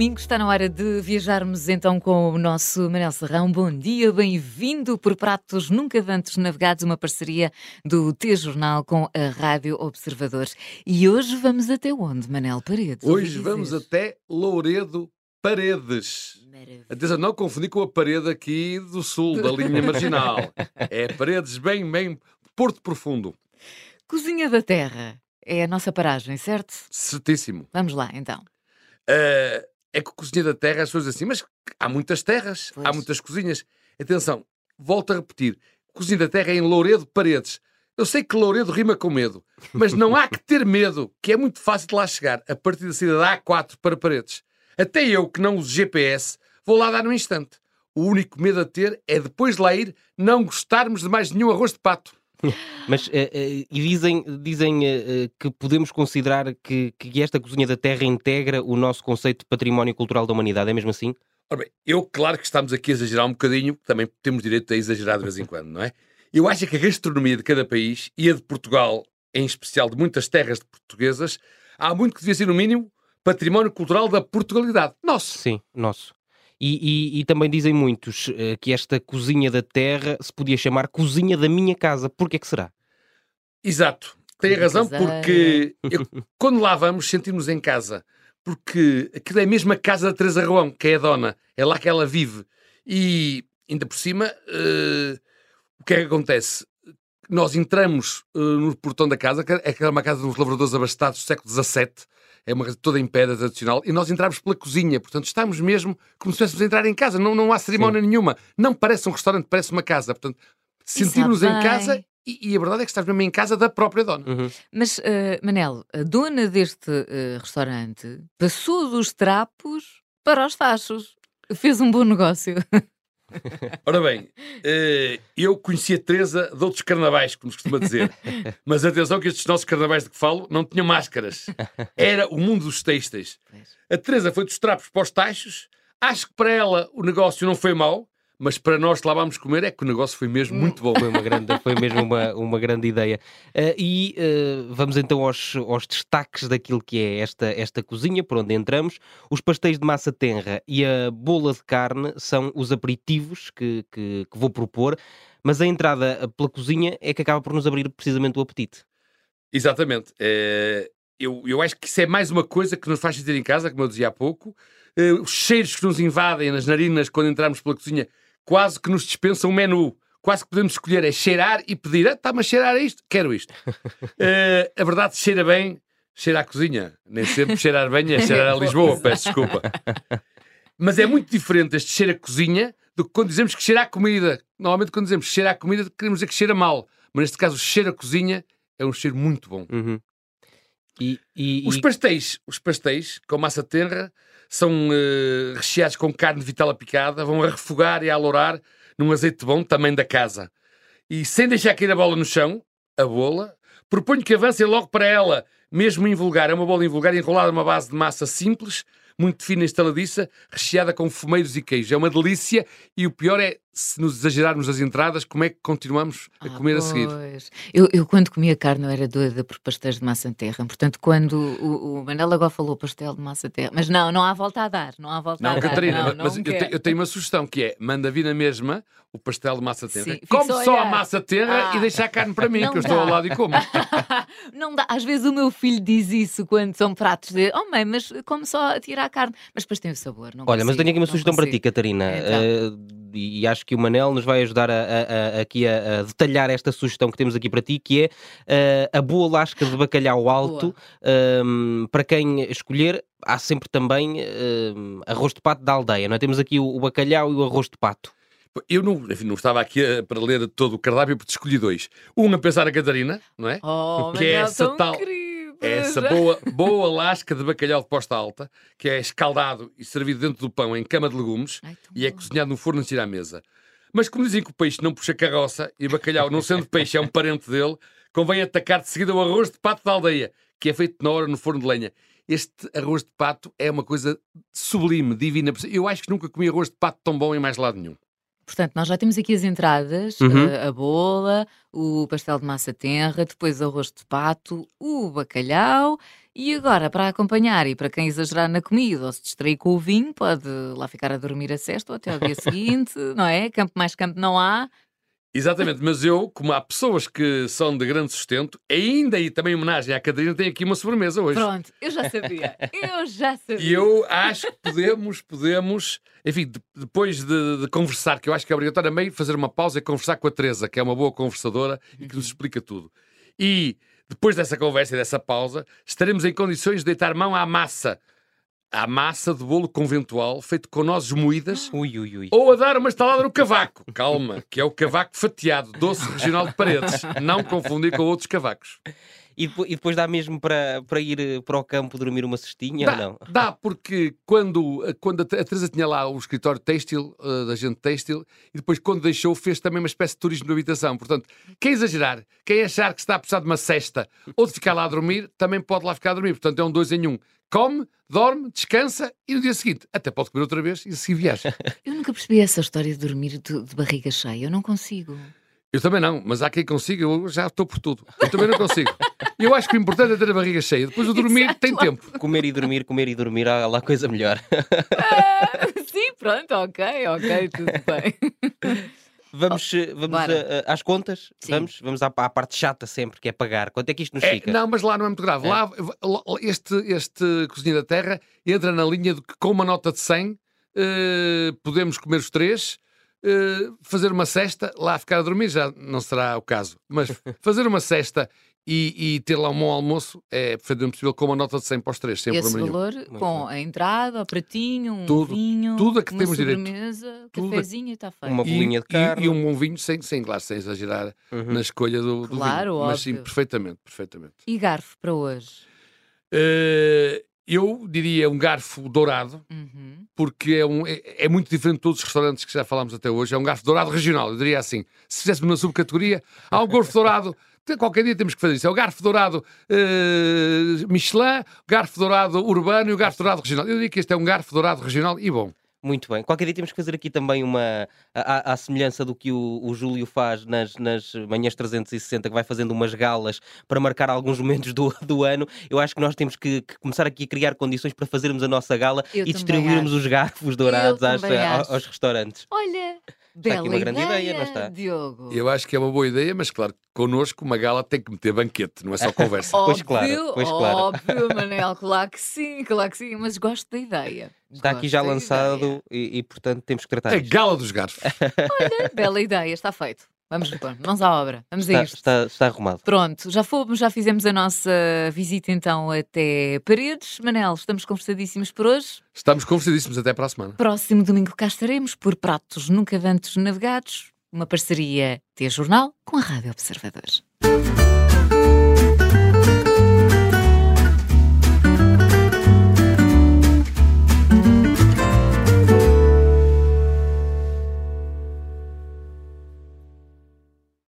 domingo está na hora de viajarmos então com o nosso Manel Serrão. Bom dia, bem-vindo por Pratos Nunca Antes Navegados, uma parceria do T-Jornal com a Rádio Observadores. E hoje vamos até onde, Manel Paredes? Hoje vamos até Louredo Paredes. Maravilha. Atenção, não confundir com a parede aqui do sul, da linha marginal. É Paredes, bem, bem, Porto Profundo. Cozinha da Terra. É a nossa paragem, certo? Certíssimo. Vamos lá, então. Uh, é que a cozinha da terra, as pessoas assim, mas há muitas terras, pois. há muitas cozinhas. Atenção, volto a repetir: cozinha da terra é em Louredo Paredes. Eu sei que Louredo rima com medo, mas não há que ter medo, que é muito fácil de lá chegar, a partir da cidade A4 para Paredes. Até eu, que não uso GPS, vou lá dar no instante. O único medo a ter é depois de lá ir não gostarmos de mais nenhum arroz de pato. Mas uh, uh, e dizem, dizem uh, que podemos considerar que, que esta cozinha da terra integra o nosso conceito de património cultural da humanidade, é mesmo assim? Ora bem, eu claro que estamos aqui a exagerar um bocadinho, também temos direito a exagerar de vez em quando, não é? Eu acho que a gastronomia de cada país, e a de Portugal, em especial de muitas terras portuguesas, há muito que devia ser, no mínimo, património cultural da Portugalidade. Nosso. Sim, nosso. E, e, e, também dizem muitos uh, que esta cozinha da terra se podia chamar cozinha da minha casa. Porquê que será? Exato. Tem razão, porque eu, quando lá vamos, sentimos em casa. Porque aquilo é mesmo a casa da Teresa Roão, que é a dona. É lá que ela vive. E, ainda por cima, uh, o que é que acontece? Nós entramos uh, no portão da casa, que é uma casa dos lavradores abastados do século XVII, é uma casa toda em pedra tradicional, e nós entramos pela cozinha, portanto estamos mesmo como se estivéssemos a entrar em casa, não, não há cerimónia Sim. nenhuma, não parece um restaurante, parece uma casa, portanto sentimos-nos em casa e, e, a verdade é que estás mesmo em casa da própria dona. Uhum. Mas, uh, Manel, a dona deste uh, restaurante passou dos trapos para os tachos. Fez um bom negócio. Ora bem, eh, eu conhecia a Teresa de outros carnavais, como se costuma dizer. Mas atenção que estes nossos carnavais de que falo não tinham máscaras. Era o mundo dos têxteis. A Teresa foi dos trapos para os tachos. Acho que para ela o negócio não foi mau mas para nós que lá vamos comer é que o negócio foi mesmo muito bom. Foi, uma grande, foi mesmo uma, uma grande ideia. Uh, e uh, vamos então aos, aos destaques daquilo que é esta, esta cozinha, por onde entramos. Os pastéis de massa tenra e a bola de carne são os aperitivos que, que, que vou propor, mas a entrada pela cozinha é que acaba por nos abrir precisamente o apetite. Exatamente. É, eu, eu acho que isso é mais uma coisa que nos faz sentir em casa, como eu dizia há pouco. É, os cheiros que nos invadem nas narinas quando entramos pela cozinha quase que nos dispensa um menu. Quase que podemos escolher é cheirar e pedir. Ah, está-me a cheirar a isto? Quero isto. uh, a verdade, cheira bem, cheira à cozinha. Nem sempre cheirar bem é cheirar a Lisboa, peço desculpa. Mas é muito diferente este cheiro a cozinha do que quando dizemos que cheira a comida. Normalmente, quando dizemos cheira a comida, queremos dizer que cheira mal. Mas neste caso, o cheiro a cozinha é um cheiro muito bom. Uhum. E, e, os pastéis, os pastéis com massa tenra, são uh, recheados com carne de vitela picada, vão a refogar e a alourar num azeite bom, também da casa. E sem deixar cair a bola no chão, a bola, proponho que avancem logo para ela, mesmo em vulgar. É uma bola invulgar enrolada numa base de massa simples, muito fina e estaladiça, recheada com fumeiros e queijo. É uma delícia e o pior é, se nos exagerarmos as entradas, como é que continuamos a ah, comer pois. a seguir? Eu, eu, quando comia carne, eu era doida por pastéis de massa terra. Portanto, quando o, o Manela agora falou pastel de massa terra, mas não, não há volta a dar, não há volta não, a Catarina, dar. Não, mas eu, te, eu, tenho uma sugestão que é, manda vir na mesma o pastel de massa terra. Sim, Come só a, a massa terra ah. e deixa a carne para mim, que eu estou ao lado e como. não dá. Às vezes o meu filho diz isso quando são pratos de, oh mãe, mas como só tirar a carne? Mas depois tem o sabor. Olha, consigo, mas tenho aqui uma sugestão consigo. para ti, Catarina. Então. Uh, e acho que o Manel nos vai ajudar a, a, a, aqui a, detalhar esta sugestão que temos aqui para ti, que é uh, a boa lasca de bacalhau alto. Um, para quem escolher, há sempre também uh, arroz de pato da aldeia, não é? Temos aqui o, o bacalhau e o arroz de pato. Eu não, enfim, não estava aqui a, para ler todo o cardápio, porque escolhi dois. Um a pensar a Catarina, não é? Oh, que é essa tal. É essa boa, boa lasca de bacalhau de posta alta, que é escaldado e servido dentro do pão em cama de legumes Ai, e é cozinhado no forno antes de ir à mesa. Mas como dizem que o peixe não puxa carroça e o bacalhau, não sendo peixe, é um parente dele, convém atacar de seguida o arroz de pato da aldeia, que é feito na hora no forno de lenha. Este arroz de pato é uma coisa sublime, divina. Eu acho que nunca comi arroz de pato tão bom em mais lado nenhum. Portanto, nós já temos aqui as entradas, Uhum. a, a bola, o pastel de massa tenra, depois arroz de pato, o bacalhau e agora para acompanhar e para quem exagerar na comida ou se distrair com o vinho, pode lá ficar a dormir a sexta ou até ao dia seguinte, não é? Campo mais campo não há. Exatamente, mas eu, como há pessoas que são de grande sustento, ainda e também em homenagem à Catarina, tenho aqui uma sobremesa hoje. Pronto, eu já sabia. Eu já sabia. E eu acho que podemos, podemos, enfim, de- depois de, de conversar, que eu acho que é obrigatório meio fazer uma pausa e conversar com a Teresa, que é uma boa conversadora e que nos explica tudo. E depois dessa conversa e dessa pausa, estaremos em condições de deitar mão à massa, à massa de bolo conventual feito com nozes moídas. Ui, ui, ui. Ou a dar uma estalada no cavaco. Calma, que é o cavaco fatiado, doce regional de paredes. Não confundir com outros cavacos. E, e depois dá mesmo para, para ir eh, para o campo dormir uma cestinha ou Dá, não? dá, porque quando, quando a Te- a Teresa tinha lá o escritório têxtil, eh, da gente têxtil, e depois quando deixou fez também uma espécie de turismo de habitação. Portanto, quem exagerar, quem achar que está a precisar de uma cesta ou de ficar lá a dormir, também pode lá ficar a dormir. Portanto, é um dois em um. Come, dorme, descansa e no dia seguinte até pode comer outra vez e seguir viagem. Eu nunca percebi essa história de dormir de, de barriga cheia. Eu não consigo. Eu também não, mas há quem consiga, eu já estou por tudo. Eu também não consigo. Eu acho que o importante é ter a barriga cheia. Depois o dormir Exato. tem tempo. Comer e dormir, comer e dormir, há lá coisa melhor. Ah, sim, pronto, ok, ok, tudo bem. Vamos, eh, vamos bora. eh, eh, às contas? Sim. Vamos, vamos à, à parte chata sempre, que é pagar. Quanto é que isto nos É, fica? não, mas lá não é muito grave. É. Lá, lá- este, este Cozinha da Terra entra na linha de que com uma nota de 100 eh, podemos comer os três, eh, fazer uma cesta, lá ficar a dormir já não será o caso, mas fazer uma cesta e, e ter lá um bom almoço é perfeitamente possível com uma nota de 100 para os três, sem Esse problema valor com a entrada, o pratinho, um Tudo, vinho, tudo a que uma temos direito. sobremesa, Tudo a- cafezinho e está feito. Uma E, bolinha de e- carne. e um bom vinho, sem, sem, claro, sem exagerar Uhum. na escolha do, do Claro, vinho. Mas sim, óbvio. perfeitamente, perfeitamente. E garfo para hoje? Eh, eu diria um garfo dourado, Uhum. porque é, um, é, é muito diferente de todos os restaurantes que já falámos até hoje. É um garfo dourado regional, eu diria assim. Se fizéssemos uma subcategoria, há um garfo dourado. Qualquer dia temos que fazer isso. É o garfo dourado eh, Michelin, o garfo dourado urbano e o garfo dourado regional. Eu diria que este é um garfo dourado regional e bom. Muito bem. Qualquer dia temos que fazer aqui também uma. À, à semelhança do que o, o Júlio faz nas, nas manhãs 360, que vai fazendo umas galas para marcar alguns momentos do, do ano. Eu acho que nós temos que, que começar aqui a criar condições para fazermos a nossa gala Eu e distribuirmos acho. os garfos dourados às- aos restaurantes. Olha, Está bela aqui uma grande ideia, ideia, não está? Diogo. Eu acho que é uma boa ideia, mas claro, connosco uma gala tem que meter banquete, não é só conversa. Pois claro, Óbvio, pois claro. Óbvio, Manel, claro que sim, claro que sim, mas gosto da ideia. Está aqui Gosto já da lançado e, e, portanto, temos que tratar A disto. gala dos garfos. Olha, bela ideia, está feito. Vamos, pôr, mãos à obra, vamos a Está, isto. está, está arrumado. Pronto, já fomos, já fizemos a nossa visita então até Paredes. Manel, estamos conversadíssimos por hoje. Estamos conversadíssimos até para a semana. Próximo domingo cá estaremos por Pratos Nunca Dantes Navegados, uma parceria T-Jornal com a Rádio Observador.